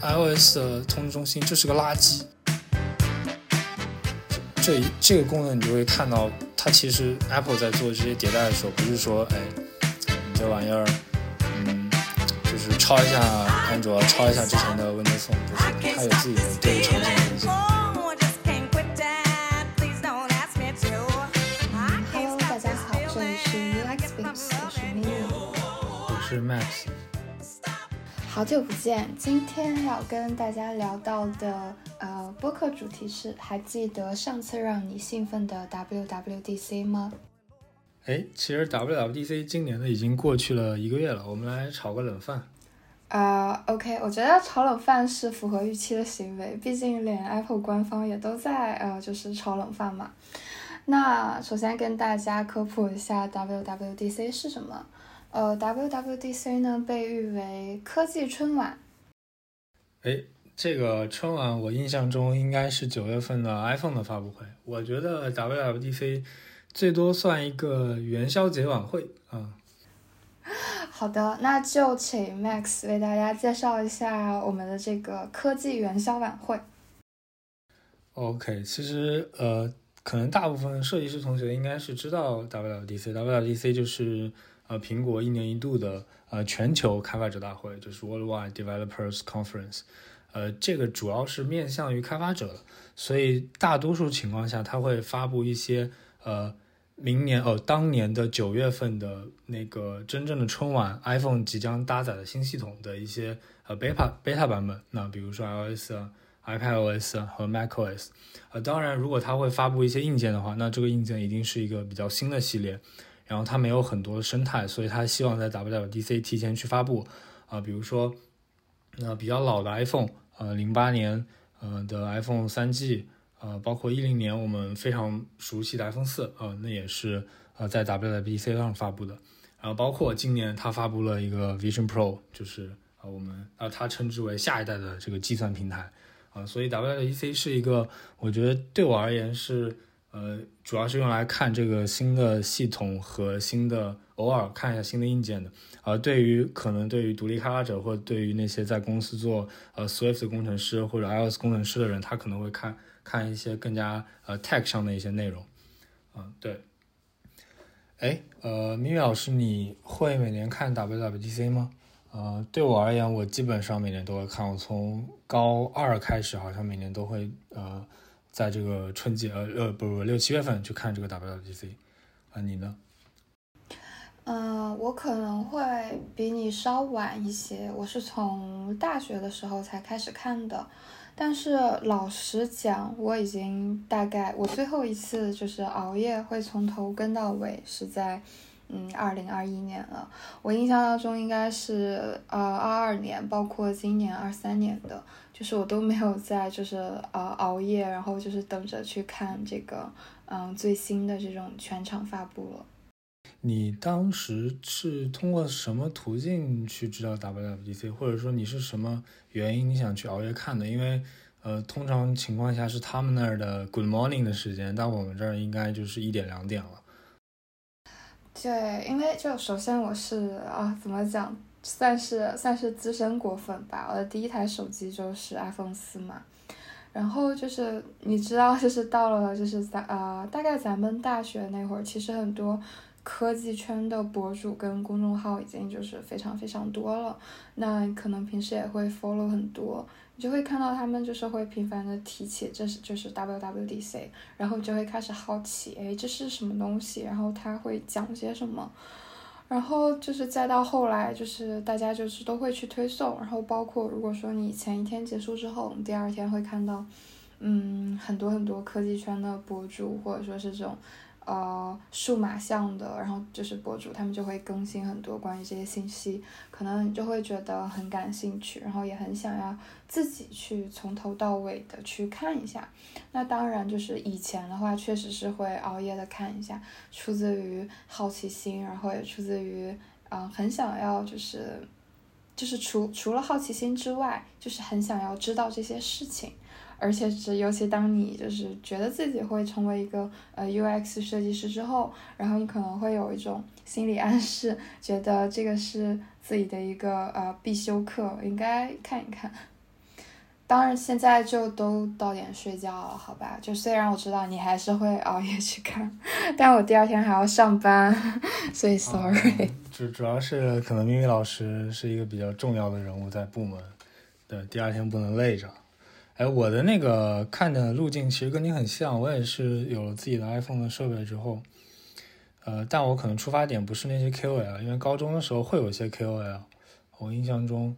iOS 的通知中心就是个垃圾。这这个功能你就会看到，它其实 Apple 在做这些迭代的时候，不是说哎，你这玩意儿，嗯，就是抄一下安卓，抄一下之前的 Windows Phone，不是，它有自己的对呈现路径。Hello，大家好，这里是 UXBooks，我是 Mimi，我是 Max。好久不见，今天要跟大家聊到的呃播客主题是，还记得上次让你兴奋的 WWDC 吗？哎，其实 WWDC 今年的已经过去了一个月了，我们来炒个冷饭。啊，OK，我觉得炒冷饭是符合预期的行为，毕竟连 Apple 官方也都在呃就是炒冷饭嘛。那首先跟大家科普一下 WWDC 是什么。呃，WWDC 呢被誉为科技春晚。哎，这个春晚我印象中应该是九月份的 iPhone 的发布会。我觉得 WWDC 最多算一个元宵节晚会啊。好的，那就请 Max 为大家介绍一下我们的这个科技元宵晚会。OK，其实呃，可能大部分设计师同学应该是知道 WWDC，WWDC 就是。呃，苹果一年一度的呃全球开发者大会就是 Worldwide Developers Conference，呃，这个主要是面向于开发者，所以大多数情况下，它会发布一些呃明年哦当年的九月份的那个真正的春晚 iPhone 即将搭载的新系统的一些呃 beta beta 版本，那比如说 iOS 啊、iPadOS 和 macOS，呃，当然如果它会发布一些硬件的话，那这个硬件一定是一个比较新的系列。然后它没有很多的生态，所以它希望在 WWDC 提前去发布，啊，比如说，那比较老的 iPhone，呃，零八年呃的 iPhone 三 G，呃，包括一零年我们非常熟悉的 iPhone 四，呃，那也是呃在 WWDC 上发布的，然后包括今年它发布了一个 Vision Pro，就是啊我们啊它称之为下一代的这个计算平台，啊，所以 WWDC 是一个我觉得对我而言是。呃，主要是用来看这个新的系统和新的，偶尔看一下新的硬件的。而对于可能对于独立开发者或对于那些在公司做呃 Swift 工程师或者 iOS 工程师的人，他可能会看看一些更加呃 tech 上的一些内容。嗯，对。哎，呃，咪咪老师，你会每年看 WWDC 吗？呃，对我而言，我基本上每年都会看。我从高二开始，好像每年都会呃。在这个春节，呃呃，不不，六七月份去看这个 WWDC，啊，你呢？嗯，我可能会比你稍晚一些，我是从大学的时候才开始看的，但是老实讲，我已经大概我最后一次就是熬夜会从头跟到尾是在。嗯，二零二一年了，我印象当中应该是呃二二年，包括今年二三年的，就是我都没有在就是呃熬夜，然后就是等着去看这个嗯最新的这种全场发布了。你当时是通过什么途径去知道 WWDC，或者说你是什么原因你想去熬夜看的？因为呃通常情况下是他们那儿的 Good Morning 的时间，但我们这儿应该就是一点两点了。对，因为就首先我是啊，怎么讲，算是算是资深果粉吧。我的第一台手机就是 iPhone 四嘛，然后就是你知道，就是到了就是咱呃，大概咱们大学那会儿，其实很多科技圈的博主跟公众号已经就是非常非常多了。那可能平时也会 follow 很多。你就会看到他们就是会频繁的提起，这是就是 WWDC，然后就会开始好奇，哎，这是什么东西？然后他会讲些什么？然后就是再到后来，就是大家就是都会去推送，然后包括如果说你前一天结束之后，你第二天会看到，嗯，很多很多科技圈的博主或者说是这种。呃，数码项的，然后就是博主，他们就会更新很多关于这些信息，可能你就会觉得很感兴趣，然后也很想要自己去从头到尾的去看一下。那当然，就是以前的话，确实是会熬夜的看一下，出自于好奇心，然后也出自于嗯，很想要就是，就是除除了好奇心之外，就是很想要知道这些事情。而且是，尤其当你就是觉得自己会成为一个呃 UX 设计师之后，然后你可能会有一种心理暗示，觉得这个是自己的一个呃必修课，应该看一看。当然现在就都到点睡觉了，好吧？就虽然我知道你还是会熬夜去看，但我第二天还要上班，所以 sorry。主主要是可能咪咪老师是一个比较重要的人物在部门，对，第二天不能累着。哎，我的那个看的路径其实跟你很像，我也是有了自己的 iPhone 的设备之后，呃，但我可能出发点不是那些 KOL，因为高中的时候会有一些 KOL，我印象中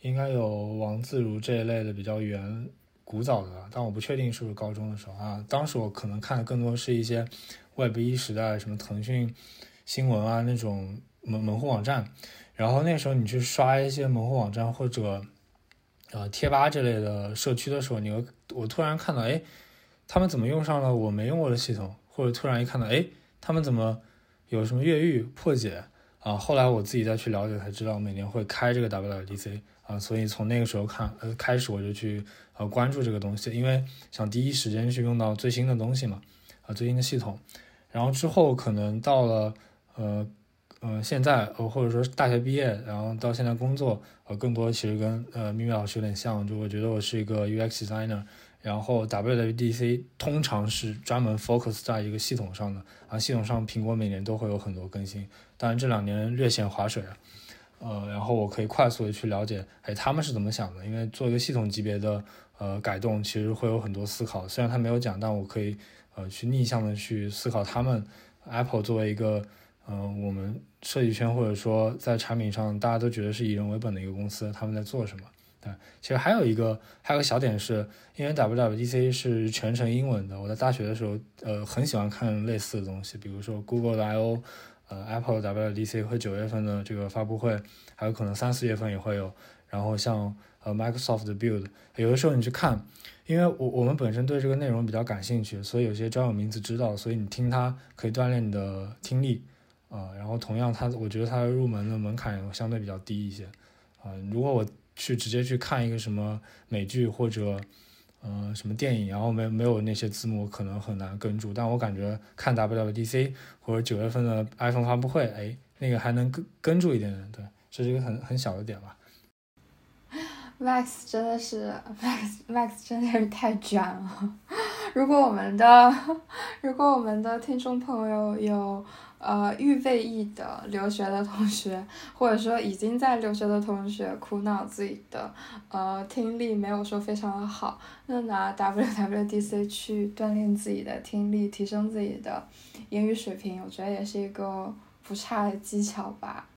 应该有王自如这一类的比较原古早的，但我不确定是不是高中的时候啊。当时我可能看的更多是一些 Web 一时代，什么腾讯新闻啊那种门门户网站，然后那时候你去刷一些门户网站或者。呃，贴吧这类的社区的时候，你会我突然看到，哎，他们怎么用上了我没用过的系统？或者突然一看到，哎，他们怎么有什么越狱破解啊？后来我自己再去了解才知道，每年会开这个 WDC 啊，所以从那个时候看，呃，开始我就去呃关注这个东西，因为想第一时间去用到最新的东西嘛，啊，最新的系统。然后之后可能到了呃。嗯，现在呃，或者说大学毕业，然后到现在工作，呃，更多其实跟呃咪咪老师有点像，就我觉得我是一个 UX designer，然后 WWDC 通常是专门 focus 在一个系统上的，啊，系统上苹果每年都会有很多更新，当然这两年略显划水了，呃，然后我可以快速的去了解，哎，他们是怎么想的，因为做一个系统级别的呃改动，其实会有很多思考，虽然他没有讲，但我可以呃去逆向的去思考他们 Apple 作为一个。嗯，我们设计圈或者说在产品上，大家都觉得是以人为本的一个公司，他们在做什么？对，其实还有一个还有个小点是，因为 WWDC 是全程英文的，我在大学的时候，呃，很喜欢看类似的东西，比如说 Google 的 I/O，呃，Apple WWDC 和九月份的这个发布会，还有可能三四月份也会有，然后像呃 Microsoft 的 Build，有的时候你去看，因为我我们本身对这个内容比较感兴趣，所以有些专有名词知道，所以你听它可以锻炼你的听力。啊，然后同样，它我觉得它入门的门槛相对比较低一些，啊，如果我去直接去看一个什么美剧或者，呃，什么电影，然后没没有那些字幕，可能很难跟住。但我感觉看 WWDC 或者九月份的 iPhone 发布会，哎，那个还能跟跟住一点点，对，这是一个很很小的点吧。Max 真的是 Max Max 真的是太卷了。如果我们的 如果我们的听众朋友有。呃，预备役的留学的同学，或者说已经在留学的同学，苦恼自己的呃听力没有说非常的好，那拿 WWDC 去锻炼自己的听力，提升自己的英语水平，我觉得也是一个不差的技巧吧。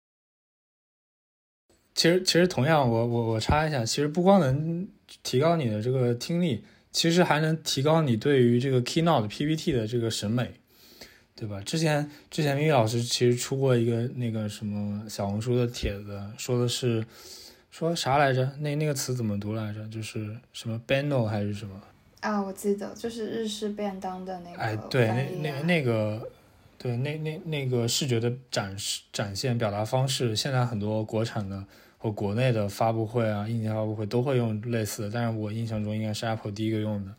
其实，其实同样，我我我插一下，其实不光能提高你的这个听力，其实还能提高你对于这个 Keynote PPT 的这个审美。对吧？之前之前英语老师其实出过一个那个什么小红书的帖子，说的是说啥来着？那那个词怎么读来着？就是什么 bano 还是什么？啊，我记得就是日式便当的那个。哎，对，那那那个，对，那那那个视觉的展示展现表达方式，现在很多国产的和国内的发布会啊，硬件发布会都会用类似的，但是我印象中应该是 Apple 第一个用的。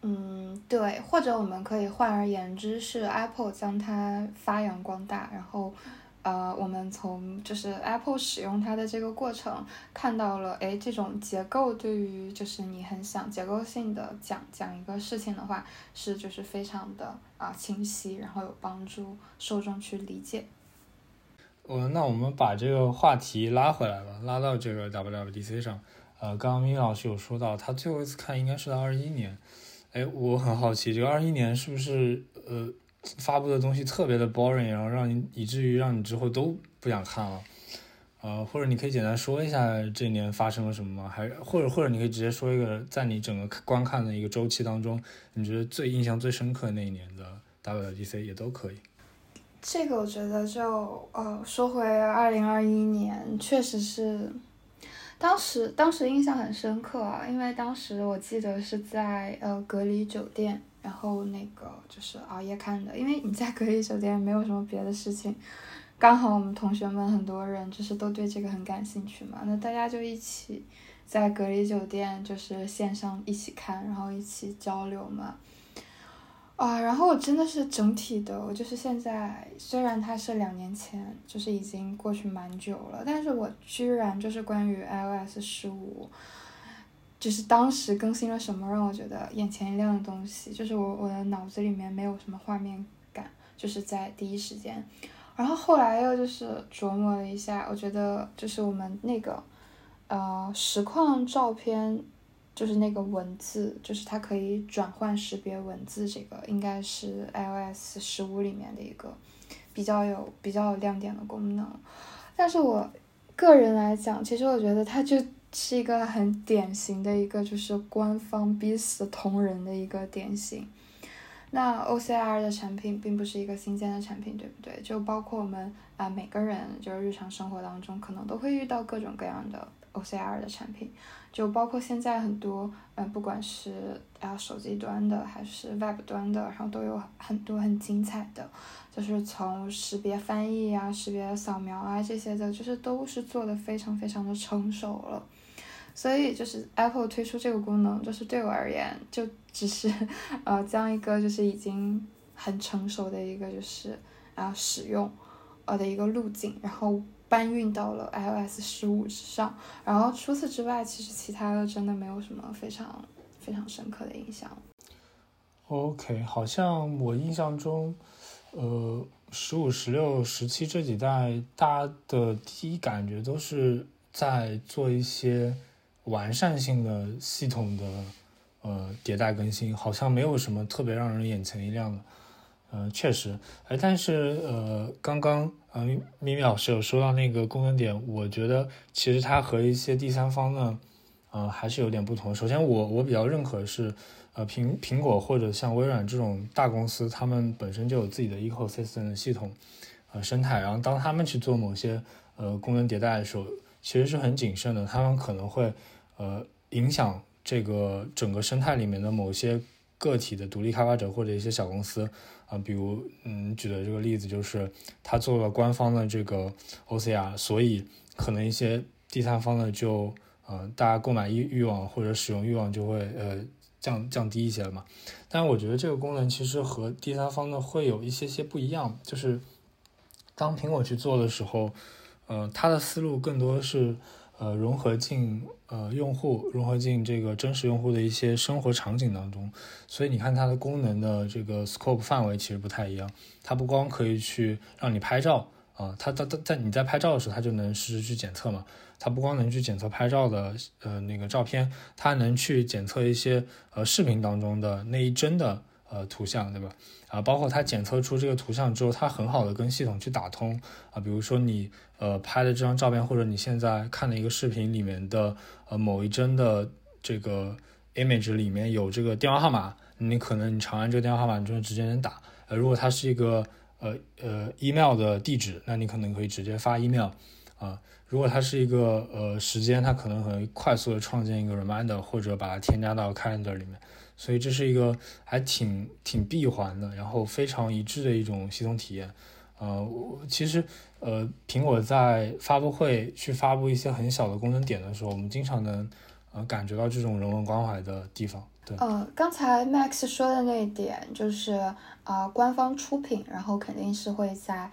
嗯，对，或者我们可以换而言之，是 Apple 将它发扬光大，然后，呃，我们从就是 Apple 使用它的这个过程，看到了，哎，这种结构对于就是你很想结构性的讲讲一个事情的话，是就是非常的啊清晰，然后有帮助受众去理解。我那我们把这个话题拉回来吧，拉到这个 WWDC 上，呃，刚刚咪老师有说到，他最后一次看应该是在二一年。哎，我很好奇，这个二一年是不是呃发布的东西特别的 boring，然后让你以至于让你之后都不想看了，呃，或者你可以简单说一下这一年发生了什么吗？还或者或者你可以直接说一个在你整个观看的一个周期当中，你觉得最印象最深刻那一年的 WDC 也都可以。这个我觉得就呃说回二零二一年，确实是。当时，当时印象很深刻啊，因为当时我记得是在呃隔离酒店，然后那个就是熬夜看的，因为你在隔离酒店没有什么别的事情，刚好我们同学们很多人就是都对这个很感兴趣嘛，那大家就一起在隔离酒店就是线上一起看，然后一起交流嘛。啊，然后我真的是整体的，我就是现在虽然它是两年前，就是已经过去蛮久了，但是我居然就是关于 iOS 十五，就是当时更新了什么让我觉得眼前一亮的东西，就是我我的脑子里面没有什么画面感，就是在第一时间。然后后来又就是琢磨了一下，我觉得就是我们那个呃实况照片，就是那个文字，就是它可以转换识别文字，这个应该是 iOS 十五里面的一个比较有比较有亮点的功能。但是我个人来讲，其实我觉得它就是一个很典型的一个就是官方逼死同人的一个典型。那 OCR 的产品并不是一个新鲜的产品，对不对？就包括我们啊，每个人就是日常生活当中可能都会遇到各种各样的 OCR 的产品，就包括现在很多，嗯，不管是啊手机端的还是 Web 端的，然后都有很多很精彩的，就是从识别翻译啊、识别扫描啊这些的，就是都是做的非常非常的成熟了。所以就是 Apple 推出这个功能，就是对我而言，就只是呃将一个就是已经很成熟的一个就是啊使用呃的一个路径，然后搬运到了 iOS 十五之上。然后除此之外，其实其他的真的没有什么非常非常深刻的印象。OK，好像我印象中，呃，十五、十六、十七这几代，大家的第一感觉都是在做一些。完善性的系统的呃迭代更新，好像没有什么特别让人眼前一亮的，呃，确实，哎，但是呃，刚刚呃咪咪老师有说到那个功能点，我觉得其实它和一些第三方呢，呃，还是有点不同。首先，我我比较认可是，呃，苹苹果或者像微软这种大公司，他们本身就有自己的 ecosystem 的系统，呃，生态，然后当他们去做某些呃功能迭代的时候，其实是很谨慎的，他们可能会。呃，影响这个整个生态里面的某些个体的独立开发者或者一些小公司啊，比如嗯，举的这个例子就是他做了官方的这个 OCR，所以可能一些第三方的就呃，大家购买欲欲望或者使用欲望就会呃降降低一些了嘛。但我觉得这个功能其实和第三方的会有一些些不一样，就是当苹果去做的时候，呃，它的思路更多是。呃，融合进呃用户，融合进这个真实用户的一些生活场景当中，所以你看它的功能的这个 scope 范围其实不太一样。它不光可以去让你拍照啊，它它它在你在拍照的时候，它就能实时去检测嘛。它不光能去检测拍照的呃那个照片，它能去检测一些呃视频当中的那一帧的呃图像，对吧？啊，包括它检测出这个图像之后，它很好的跟系统去打通啊，比如说你。呃，拍的这张照片，或者你现在看的一个视频里面的呃某一帧的这个 image 里面有这个电话号码，你可能你长按这个电话号码，你就直接能打。呃，如果它是一个呃呃 email 的地址，那你可能可以直接发 email 啊。如果它是一个呃时间，它可能会快速的创建一个 reminder，或者把它添加到 calendar 里面。所以这是一个还挺挺闭环的，然后非常一致的一种系统体验。呃，我其实。呃，苹果在发布会去发布一些很小的功能点的时候，我们经常能呃感觉到这种人文关怀的地方。对，呃，刚才 Max 说的那一点就是啊，官方出品，然后肯定是会在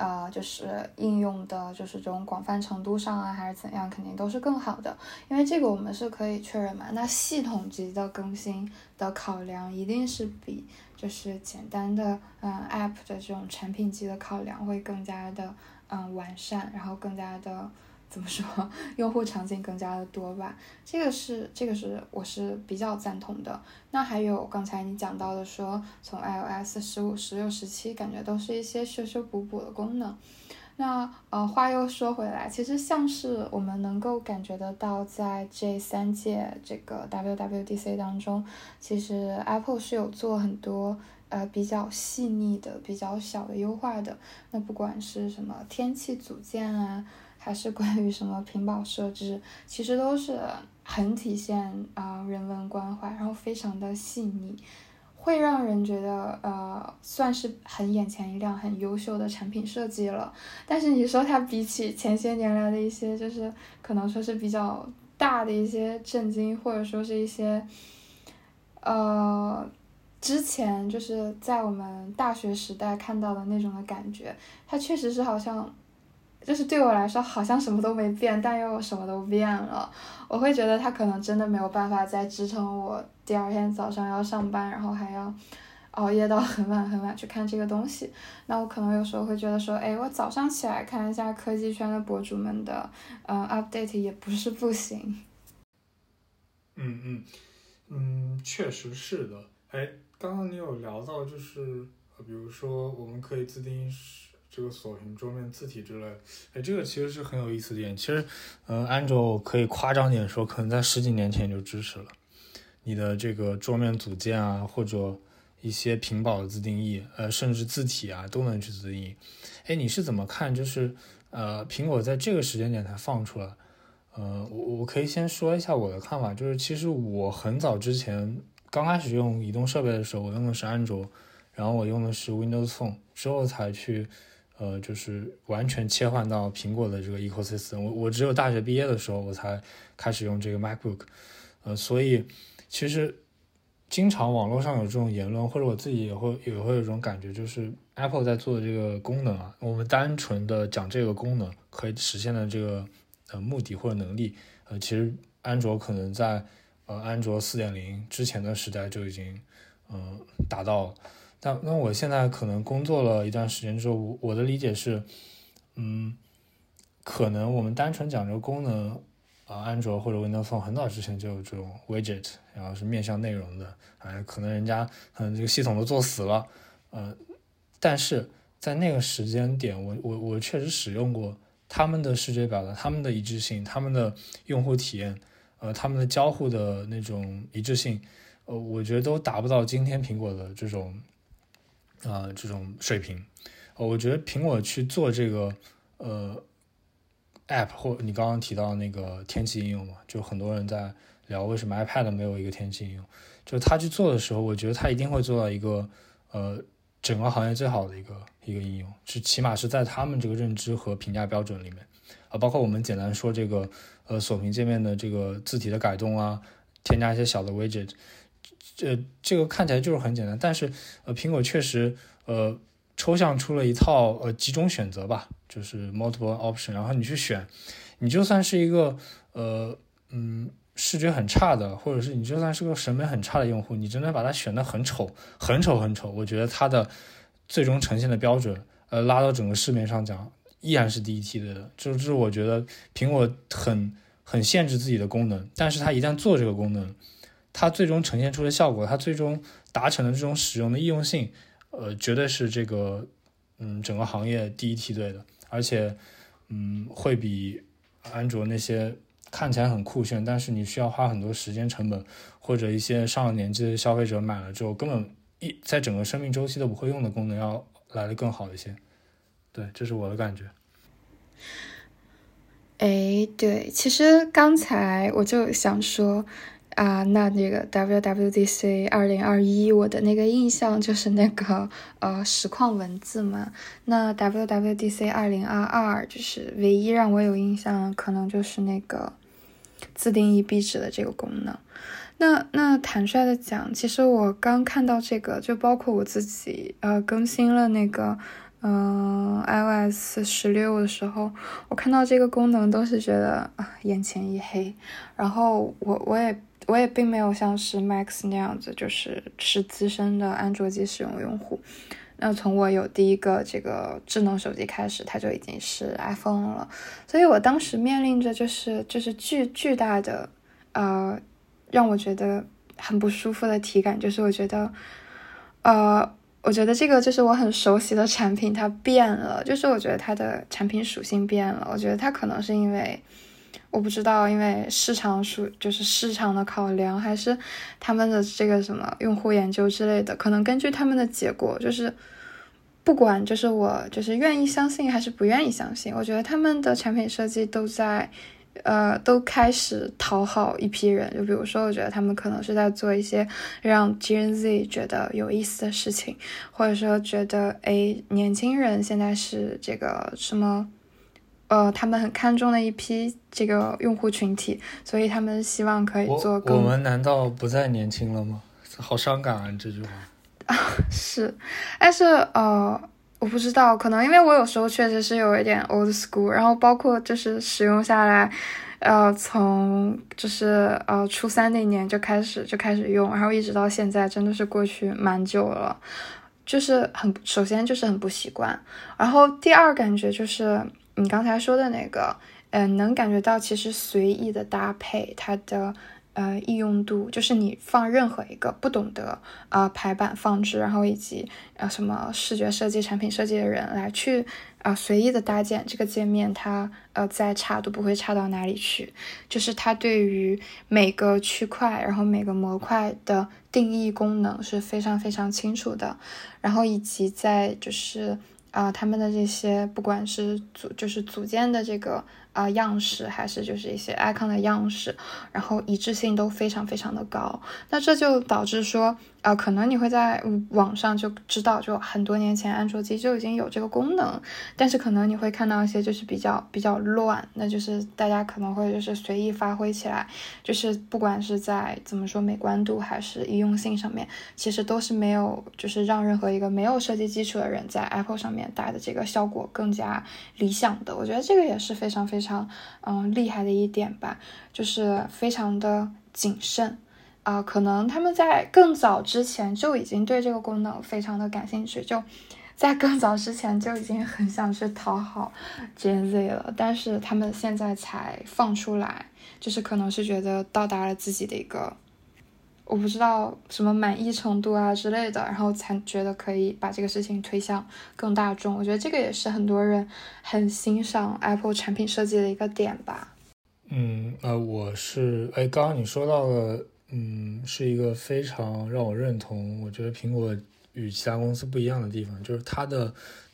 呃，就是应用的，就是这种广泛程度上啊，还是怎样，肯定都是更好的。因为这个我们是可以确认嘛。那系统级的更新的考量一定是比就是简单的嗯 App 的这种产品级的考量会更加的。嗯，完善，然后更加的怎么说，用户场景更加的多吧。这个是这个是我是比较赞同的。那还有刚才你讲到的说，从 iOS 十五、十六、十七，感觉都是一些修修补补的功能。那呃，话又说回来，其实像是我们能够感觉得到，在这三届这个 WWDC 当中，其实 Apple 是有做很多。呃，比较细腻的、比较小的优化的，那不管是什么天气组件啊，还是关于什么屏保设置，其实都是很体现啊人文关怀，然后非常的细腻，会让人觉得呃算是很眼前一亮、很优秀的产品设计了。但是你说它比起前些年来的一些，就是可能说是比较大的一些震惊，或者说是一些呃。之前就是在我们大学时代看到的那种的感觉，它确实是好像就是对我来说好像什么都没变，但又什么都变了。我会觉得它可能真的没有办法再支撑我第二天早上要上班，然后还要熬夜到很晚很晚去看这个东西。那我可能有时候会觉得说，哎，我早上起来看一下科技圈的博主们的嗯 update 也不是不行。嗯嗯嗯，确实是的。哎，刚刚你有聊到就是，比如说我们可以自定义这个锁屏桌面字体之类，哎，这个其实是很有意思的点。其实，嗯，安卓可以夸张点说，可能在十几年前就支持了你的这个桌面组件啊，或者一些屏保的自定义，呃，甚至字体啊都能去自定义。哎，你是怎么看？就是呃，苹果在这个时间点才放出来。呃，我我可以先说一下我的看法，就是其实我很早之前刚开始用移动设备的时候，我用的是安卓，然后我用的是 Windows Phone，之后才去呃，就是完全切换到苹果的这个 ecosystem。我我只有大学毕业的时候，我才开始用这个 MacBook。呃，所以其实经常网络上有这种言论，或者我自己也会也会有一种感觉，就是 Apple 在做的这个功能啊，我们单纯的讲这个功能可以实现的这个。呃，目的或者能力，呃，其实安卓可能在呃安卓四点零之前的时代就已经嗯达到了。但那我现在可能工作了一段时间之后，我的理解是，嗯，可能我们单纯讲这个功能，啊，安卓或者 Windows Phone 很早之前就有这种 widget，然后是面向内容的，哎，可能人家可能这个系统都做死了，呃，但是在那个时间点，我我我确实使用过。他们的视觉表达，他们的一致性，他们的用户体验，呃，他们的交互的那种一致性，呃，我觉得都达不到今天苹果的这种，啊，这种水平。我觉得苹果去做这个，呃，app 或你刚刚提到那个天气应用嘛，就很多人在聊为什么 iPad 没有一个天气应用，就是他去做的时候，我觉得他一定会做到一个，呃。整个行业最好的一个一个应用，是起码是在他们这个认知和评价标准里面，啊，包括我们简单说这个呃锁屏界面的这个字体的改动啊，添加一些小的 widget，这这个看起来就是很简单，但是呃苹果确实呃抽象出了一套呃几种选择吧，就是 multiple option，然后你去选，你就算是一个呃嗯。视觉很差的，或者是你就算是个审美很差的用户，你真的把它选的很丑、很丑、很丑，我觉得它的最终呈现的标准，呃，拉到整个市面上讲，依然是第一梯队的。就是我觉得苹果很很限制自己的功能，但是它一旦做这个功能，它最终呈现出的效果，它最终达成的这种使用的易用性，呃，绝对是这个嗯整个行业第一梯队的，而且嗯会比安卓那些。看起来很酷炫，但是你需要花很多时间成本，或者一些上了年纪的消费者买了之后根本一在整个生命周期都不会用的功能要来的更好一些。对，这是我的感觉。哎，对，其实刚才我就想说。啊，那那个 WWDC 二零二一，我的那个印象就是那个呃实况文字嘛。那 WWDC 二零二二，就是唯一让我有印象，可能就是那个自定义壁纸的这个功能。那那坦率的讲，其实我刚看到这个，就包括我自己呃更新了那个嗯 iOS 十六的时候，我看到这个功能都是觉得啊眼前一黑。然后我我也。我也并没有像是 Max 那样子，就是是资深的安卓机使用用户。那从我有第一个这个智能手机开始，它就已经是 iPhone 了。所以我当时面临着就是就是巨巨大的呃，让我觉得很不舒服的体感，就是我觉得呃，我觉得这个就是我很熟悉的产品它变了，就是我觉得它的产品属性变了。我觉得它可能是因为。我不知道，因为市场数就是市场的考量，还是他们的这个什么用户研究之类的，可能根据他们的结果，就是不管就是我就是愿意相信还是不愿意相信，我觉得他们的产品设计都在呃都开始讨好一批人。就比如说，我觉得他们可能是在做一些让 Gen Z 觉得有意思的事情，或者说觉得哎年轻人现在是这个什么。呃，他们很看重的一批这个用户群体，所以他们希望可以做。我们难道不再年轻了吗？好伤感啊，这句话。啊，是，但是呃，我不知道，可能因为我有时候确实是有一点 old school，然后包括就是使用下来，呃，从就是呃初三那年就开始就开始用，然后一直到现在，真的是过去蛮久了，就是很首先就是很不习惯，然后第二感觉就是你刚才说的那个，嗯，能感觉到其实随意的搭配它的。呃，易用度就是你放任何一个不懂得呃排版放置，然后以及呃什么视觉设计、产品设计的人来去啊随意的搭建这个界面，它呃再差都不会差到哪里去。就是它对于每个区块，然后每个模块的定义功能是非常非常清楚的，然后以及在就是啊他们的这些不管是组就是组件的这个。啊，样式还是就是一些 icon 的样式，然后一致性都非常非常的高，那这就导致说。啊，可能你会在网上就知道，就很多年前安卓机就已经有这个功能，但是可能你会看到一些就是比较比较乱，那就是大家可能会就是随意发挥起来，就是不管是在怎么说美观度还是易用性上面，其实都是没有就是让任何一个没有设计基础的人在 Apple 上面打的这个效果更加理想的。我觉得这个也是非常非常嗯厉害的一点吧，就是非常的谨慎。啊，可能他们在更早之前就已经对这个功能非常的感兴趣，就在更早之前就已经很想去讨好 Gen Z 了，但是他们现在才放出来，就是可能是觉得到达了自己的一个，我不知道什么满意程度啊之类的，然后才觉得可以把这个事情推向更大众。我觉得这个也是很多人很欣赏 Apple 产品设计的一个点吧。嗯，呃，我是，哎，刚刚你说到了。嗯，是一个非常让我认同。我觉得苹果与其他公司不一样的地方，就是它的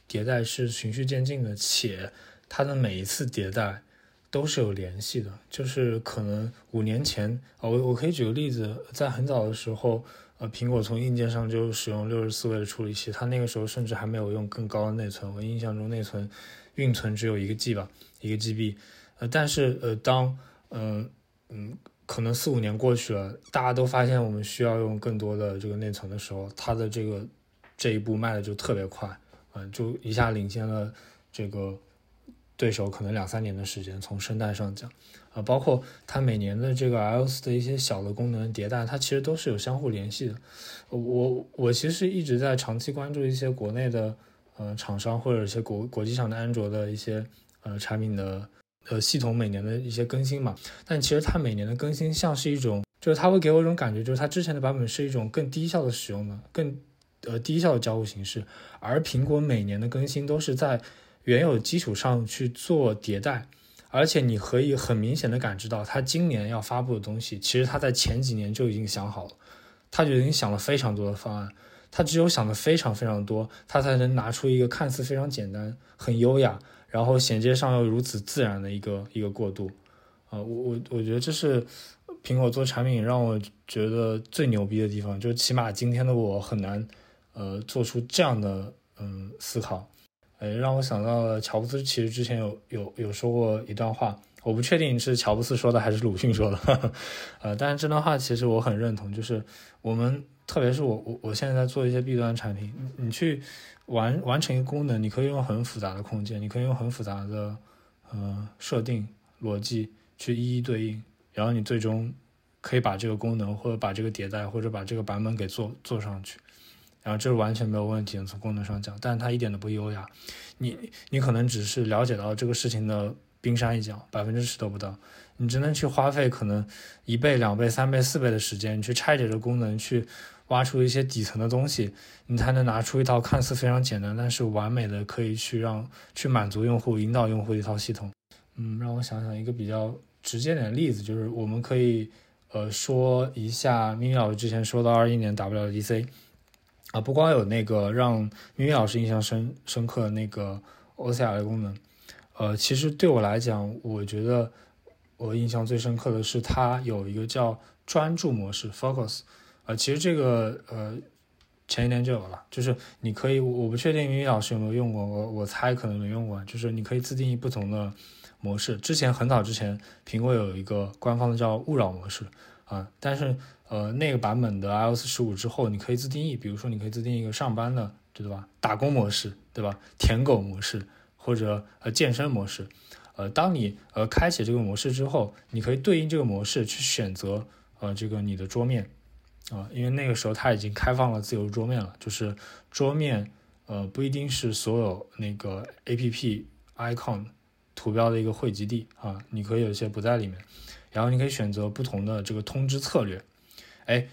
迭代是循序渐进的，且它的每一次迭代都是有联系的。就是可能五年前啊，我我可以举个例子，在很早的时候，呃，苹果从硬件上就使用六十四位的处理器，它那个时候甚至还没有用更高的内存。我印象中内存运存只有一个 G 吧，一个 GB。呃，但是呃，当嗯嗯。可能四五年过去了，大家都发现我们需要用更多的这个内存的时候，它的这个这一步迈的就特别快，嗯，就一下领先了这个对手可能两三年的时间。从生态上讲，啊，包括它每年的这个 iOS 的一些小的功能迭代，它其实都是有相互联系的。我我其实一直在长期关注一些国内的呃厂商或者一些国国际上的安卓的一些呃产品的。呃，系统每年的一些更新嘛，但其实它每年的更新像是一种，就是它会给我一种感觉，就是它之前的版本是一种更低效的使用的，更呃低效的交互形式，而苹果每年的更新都是在原有基础上去做迭代，而且你可以很明显的感知到，它今年要发布的东西，其实它在前几年就已经想好了，它就已经想了非常多的方案，它只有想的非常非常多，它才能拿出一个看似非常简单、很优雅。然后衔接上又如此自然的一个一个过渡，啊，我我我觉得这是苹果做产品让我觉得最牛逼的地方，就起码今天的我很难，呃，做出这样的嗯思考，哎，让我想到了乔布斯其实之前有有有说过一段话，我不确定是乔布斯说的还是鲁迅说的，呃，但是这段话其实我很认同，就是我们特别是我我我现在在做一些 B 端产品，你去。完完成一个功能，你可以用很复杂的空间，你可以用很复杂的呃设定逻辑去一一对应，然后你最终可以把这个功能或者把这个迭代或者把这个版本给做做上去，然后这是完全没有问题。从功能上讲，但它一点都不优雅。你你可能只是了解到这个事情的冰山一角，百分之十都不到，你只能去花费可能一倍、两倍、三倍、四倍的时间去拆解这功能去。挖出一些底层的东西，你才能拿出一套看似非常简单，但是完美的可以去让去满足用户、引导用户的一套系统。嗯，让我想想一个比较直接点的例子，就是我们可以呃说一下咪咪老师之前说到二一年 WDC 啊，不光有那个让咪咪老师印象深深刻的那个 OCR 的功能，呃，其实对我来讲，我觉得我印象最深刻的是它有一个叫专注模式 Focus。呃，其实这个呃，前一年就有了，就是你可以，我不确定明宇老师有没有用过，我我猜可能没用过，就是你可以自定义不同的模式。之前很早之前，苹果有一个官方的叫勿扰模式啊，但是呃那个版本的 iOS 十五之后，你可以自定义，比如说你可以自定义一个上班的对吧？打工模式，对吧？舔狗模式或者呃健身模式，呃，当你呃开启这个模式之后，你可以对应这个模式去选择呃这个你的桌面啊，因为那个时候它已经开放了自由桌面了，就是桌面呃不一定是所有那个 A P P icon 图标的一个汇集地啊，你可以有些不在里面，然后你可以选择不同的这个通知策略，哎，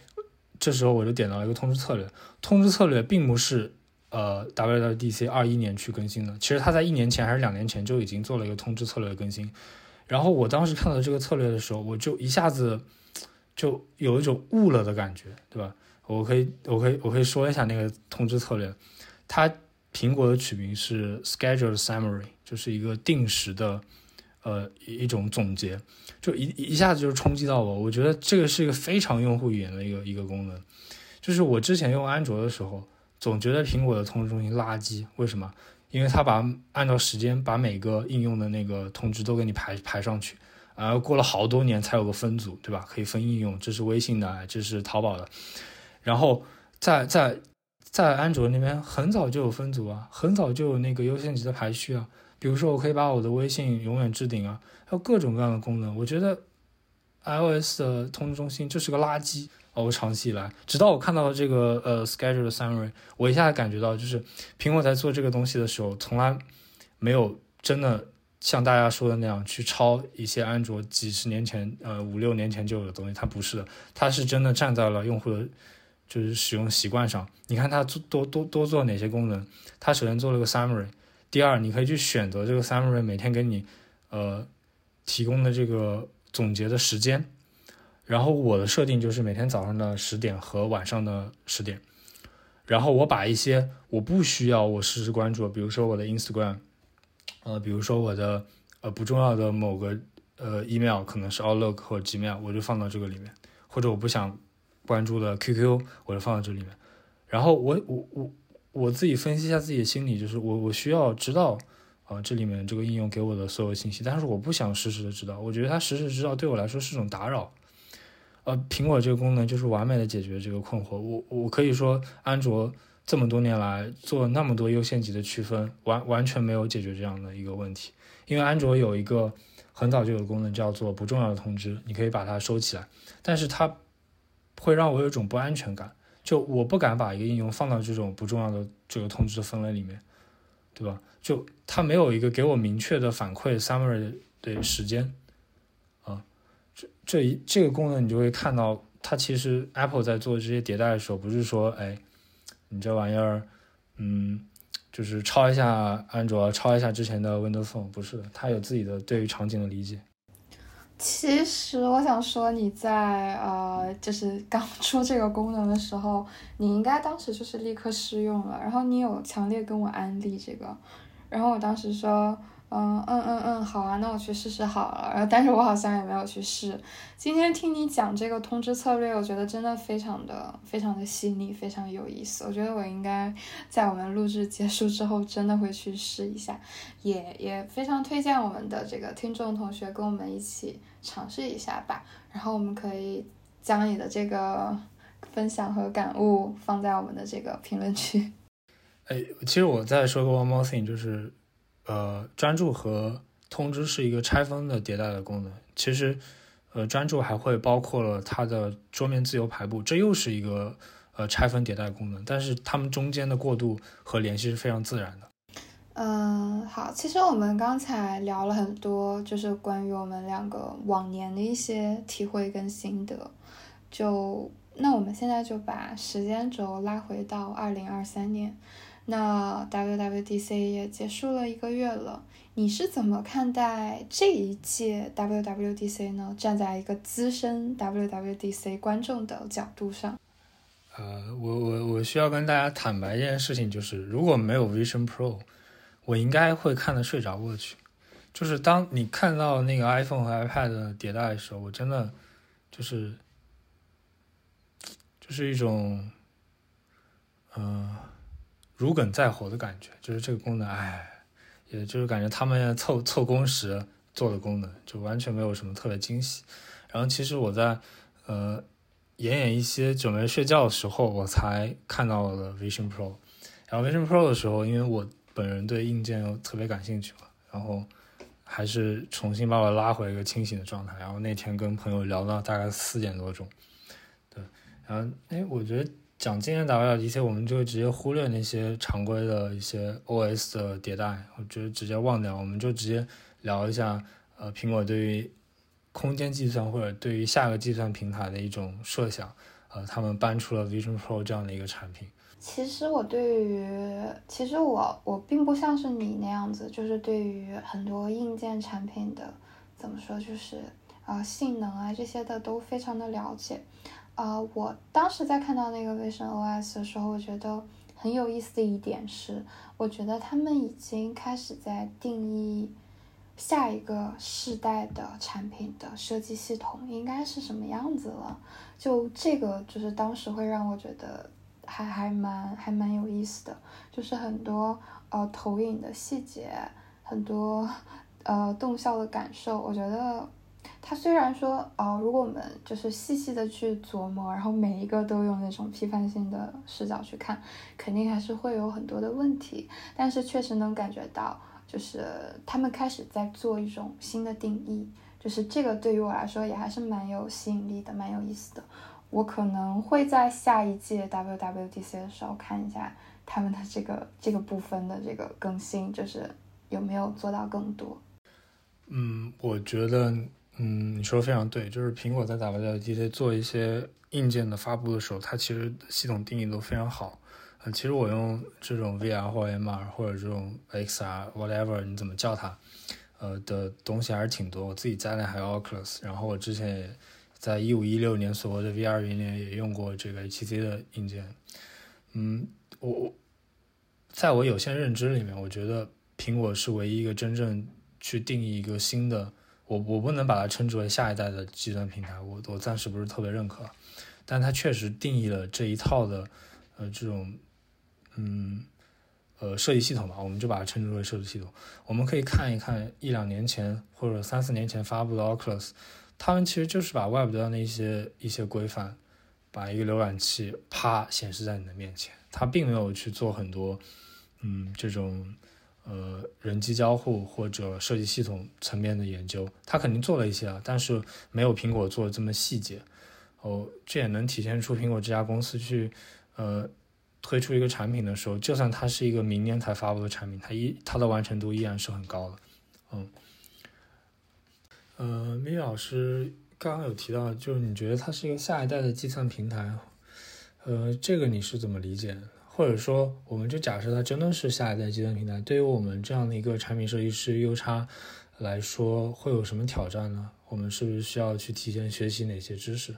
这时候我就点到了一个通知策略，通知策略并不是。呃，WWDC 二一年去更新的，其实他在一年前还是两年前就已经做了一个通知策略的更新。然后我当时看到这个策略的时候，我就一下子就有一种悟了的感觉，对吧？我可以，我可以，我可以说一下那个通知策略。它苹果的取名是 Schedule Summary，就是一个定时的呃一种总结，就一一下子就冲击到我。我觉得这个是一个非常用户语言的一个一个功能，就是我之前用安卓的时候。总觉得苹果的通知中心垃圾，为什么？因为它把按照时间把每个应用的那个通知都给你排排上去，然后过了好多年才有个分组，对吧？可以分应用，这是微信的，这是淘宝的。然后在在在安卓那边很早就有分组啊，很早就有那个优先级的排序啊。比如说我可以把我的微信永远置顶啊，还有各种各样的功能。我觉得 iOS 的通知中心就是个垃圾。哦，长期以来，直到我看到这个呃 schedule summary，我一下子感觉到，就是苹果在做这个东西的时候，从来没有真的像大家说的那样去抄一些安卓几十年前呃五六年前就有的东西，它不是的，它是真的站在了用户的，就是使用习惯上。你看它做多多多做哪些功能？它首先做了个 summary，第二，你可以去选择这个 summary 每天给你呃提供的这个总结的时间。然后我的设定就是每天早上的十点和晚上的十点，然后我把一些我不需要我实时关注，比如说我的 Instagram，呃，比如说我的呃不重要的某个呃 email，可能是 Outlook 或者 Gmail，我就放到这个里面，或者我不想关注的 QQ，我就放到这里面。然后我我我我自己分析一下自己的心理，就是我我需要知道啊这里面这个应用给我的所有信息，但是我不想实时的知道，我觉得它实时知道对我来说是种打扰。呃，苹果这个功能就是完美的解决这个困惑。我我可以说，安卓这么多年来做那么多优先级的区分，完完全没有解决这样的一个问题。因为安卓有一个很早就有功能叫做不重要的通知，你可以把它收起来，但是它会让我有一种不安全感，就我不敢把一个应用放到这种不重要的这个通知的分类里面，对吧？就它没有一个给我明确的反馈 summary 的时间啊。这这一这个功能，你就会看到，它其实 Apple 在做这些迭代的时候，不是说，哎，你这玩意儿，嗯，就是抄一下安卓，抄一下之前的 Windows Phone，不是的，它有自己的对于场景的理解。其实我想说，你在呃，就是 刚出这个功能的时候，你应该当时就是立刻试用了，然后你有强烈跟我安利这个，然后我当时说。嗯嗯嗯嗯，好啊，那我去试试好了。然后，但是我好像也没有去试。今天听你讲这个通知策略，我觉得真的非常的非常的细腻，非常有意思。我觉得我应该在我们录制结束之后，真的会去试一下。也也非常推荐我们的这个听众同学跟我们一起尝试一下吧。然后我们可以将你的这个分享和感悟放在我们的这个评论区。哎，其实我再说个 one more thing，就是。呃，专注和通知是一个拆分的迭代的功能。其实，呃，专注还会包括了它的桌面自由排布，这又是一个呃拆分迭代功能。但是它们中间的过渡和联系是非常自然的。嗯，好，其实我们刚才聊了很多，就是关于我们两个往年的一些体会跟心得。就那我们现在就把时间轴拉回到二零二三年。那 WWDC 也结束了一个月了，你是怎么看待这一届 WWDC 呢？站在一个资深 WWDC 观众的角度上，呃，我我我需要跟大家坦白一件事情，就是如果没有 Vision Pro，我应该会看得睡着过去。就是当你看到那个 iPhone 和 iPad 的迭代的时候，我真的就是就是一种，嗯。如鲠在喉的感觉，就是这个功能，哎，也就是感觉他们凑凑工时做的功能，就完全没有什么特别惊喜。然后其实我在呃，奄奄一息准备睡觉的时候，我才看到了 Vision Pro。然后 Vision Pro 的时候，因为我本人对硬件又特别感兴趣嘛，然后还是重新把我拉回一个清醒的状态。然后那天跟朋友聊到大概四点多钟，对，然后哎，我觉得讲今年 WWDC，我们就直接忽略那些常规的一些 OS 的迭代，我觉得直接忘掉，我们就直接聊一下，呃，苹果对于空间计算或者对于下个计算平台的一种设想，呃，他们搬出了 Vision Pro 这样的一个产品。其实我对于，其实我我并不像是你那样子，就是对于很多硬件产品的，怎么说，就是啊性能啊这些的都非常的了解。啊，我当时在看到那个 Vision OS 的时候，我觉得很有意思的一点是，我觉得他们已经开始在定义下一个世代的产品的设计系统应该是什么样子了。就这个，就是当时会让我觉得。还还蛮还蛮有意思的，就是很多呃投影的细节，很多呃动效的感受。我觉得他虽然说哦，如果我们就是细细的去琢磨，然后每一个都用那种批判性的视角去看，肯定还是会有很多的问题。但是确实能感觉到，就是他们开始在做一种新的定义，就是这个对于我来说也还是蛮有吸引力的，蛮有意思的。我可能会在下一届 WWDC 的时候看一下他们的这个这个部分的这个更新，就是有没有做到更多。嗯，我觉得，嗯，你说的非常对，就是苹果在 WWDC 做一些硬件的发布的时候，它其实系统定义都非常好。呃，其实我用这种 VR 或 MR 或者这种 XR whatever 你怎么叫它，呃的东西还是挺多。我自己家里还有 Oculus，然后我之前也。在一五一六年所谓的 VR 元年也用过这个 HTC 的硬件，嗯，我我在我有限认知里面，我觉得苹果是唯一一个真正去定义一个新的，我我不能把它称之为下一代的计算平台，我我暂时不是特别认可，但它确实定义了这一套的呃这种嗯呃设计系统吧，我们就把它称之为设计系统。我们可以看一看一两年前或者三四年前发布的 Oculus。他们其实就是把 Web 端的一些一些规范，把一个浏览器啪显示在你的面前，他并没有去做很多，嗯，这种呃人机交互或者设计系统层面的研究，他肯定做了一些啊，但是没有苹果做的这么细节。哦，这也能体现出苹果这家公司去呃推出一个产品的时候，就算它是一个明年才发布的产品，它依它的完成度依然是很高的，嗯。呃，米老师刚刚有提到，就是你觉得它是一个下一代的计算平台，呃，这个你是怎么理解？或者说，我们就假设它真的是下一代计算平台，对于我们这样的一个产品设计师 U 叉来说，会有什么挑战呢？我们是不是需要去提前学习哪些知识？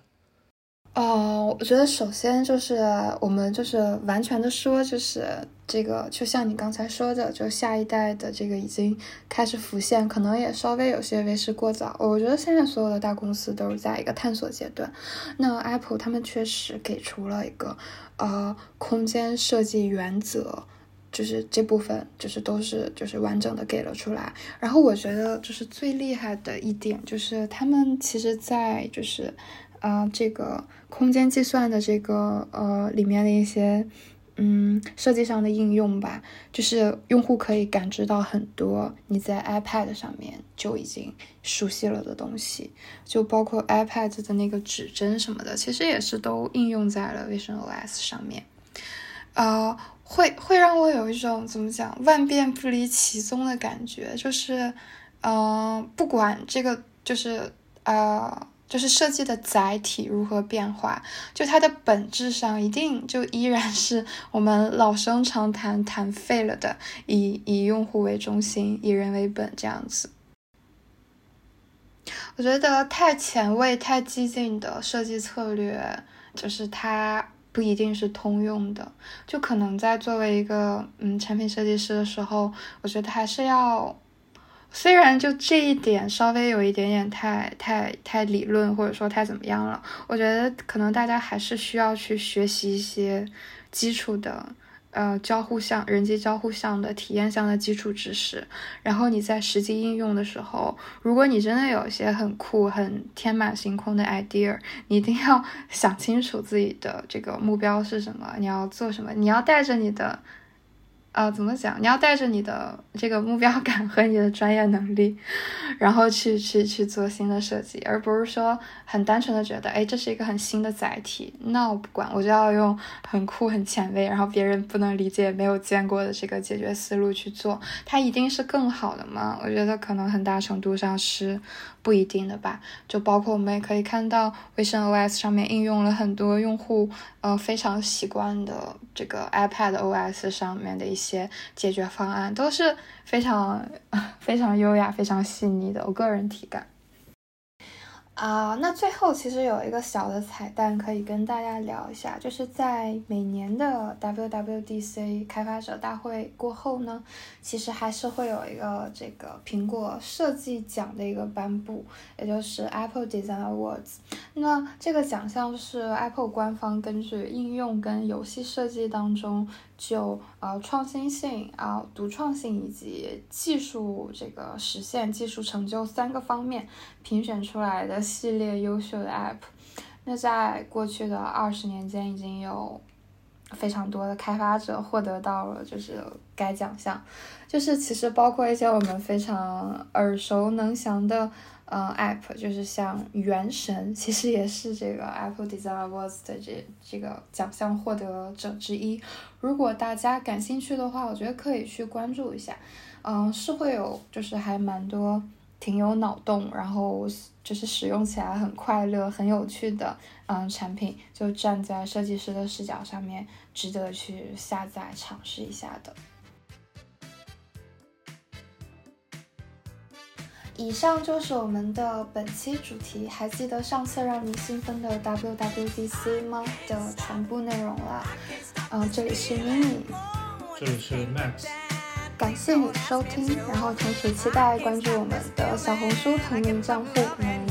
哦，我觉得首先就是我们就是完全的说，就是这个，就像你刚才说的，就下一代的这个已经开始浮现，可能也稍微有些为时过早。我觉得现在所有的大公司都是在一个探索阶段。那 Apple 他们确实给出了一个呃空间设计原则，就是这部分就是都是就是完整的给了出来。然后我觉得就是最厉害的一点就是他们其实，在就是啊这个。空间计算的这个呃里面的一些嗯设计上的应用吧，就是用户可以感知到很多你在 iPad 上面就已经熟悉了的东西，就包括 iPad 的那个指针什么的，其实也是都应用在了 Vision OS 上面，呃，会会让我有一种怎么讲万变不离其宗的感觉，就是嗯，不管这个就是啊。就是设计的载体如何变化，就它的本质上一定就依然 是我们老生常谈谈废了的，以以用户为中心，以人为本这样子。我觉得太前卫、太激进的设计策略，就是它不一定是通用的。就可能在作为一个嗯产品设计师的时候，我觉得还是要。虽然就这一点稍微有一点点太太太理论，或者说太怎么样了，我觉得可能大家还是需要去学习一些基础的，呃，交互项、人机交互项的体验项的基础知识。然后你在实际应用的时候，如果你真的有一些很酷、很天马行空的 idea，你一定要想清楚自己的这个目标是什么，你要做什么，你要带着你的。呃，怎么讲？你要带着你的这个目标感和你的专业能力，然后去去去做新的设计，而不是说很单纯的觉得，哎，这是一个很新的载体，那我不管，我就要用很酷、很前卫，然后别人不能理解、没有见过的这个解决思路去做，它一定是更好的吗？我觉得可能很大程度上是不一定的吧。就包括我们也可以看到，微信 OS 上面应用了很多用户呃非常习惯的这个 iPad OS 上面的一些。些解决方案都是非常 非常优雅、非常细腻的，我个人体感。啊，那最后其实有一个小的彩蛋可以跟大家聊一下，就是在每年的 WWDC 开发者大会过后呢，其实还是会有一个这个苹果设计奖的一个颁布，也就是 Apple Design Awards。那这个奖项是 Apple 官方根据应用跟游戏设计当中。就呃创新性啊独创性以及技术这个实现技术成就三个方面评选出来的系列优秀的 App，那在过去的二十年间已经有非常多的开发者获得到了就是该奖项，就是其实包括一些我们非常耳熟能详的。嗯，App 就是像《原神》，其实也是这个 Apple Design Awards 的这这个奖项获得者之一。如果大家感兴趣的话，我觉得可以去关注一下。嗯，是会有就是还蛮多挺有脑洞，然后就是使用起来很快乐、很有趣的嗯产品，就站在设计师的视角上面，值得去下载尝试一下的。以上就是我们的本期主题，还记得上次让你兴奋的 WWDC 吗？的全部内容了。嗯，这里是 Mini，这里是 Max，感谢你的收听，然后同时期待关注我们的小红书同名账户。嗯。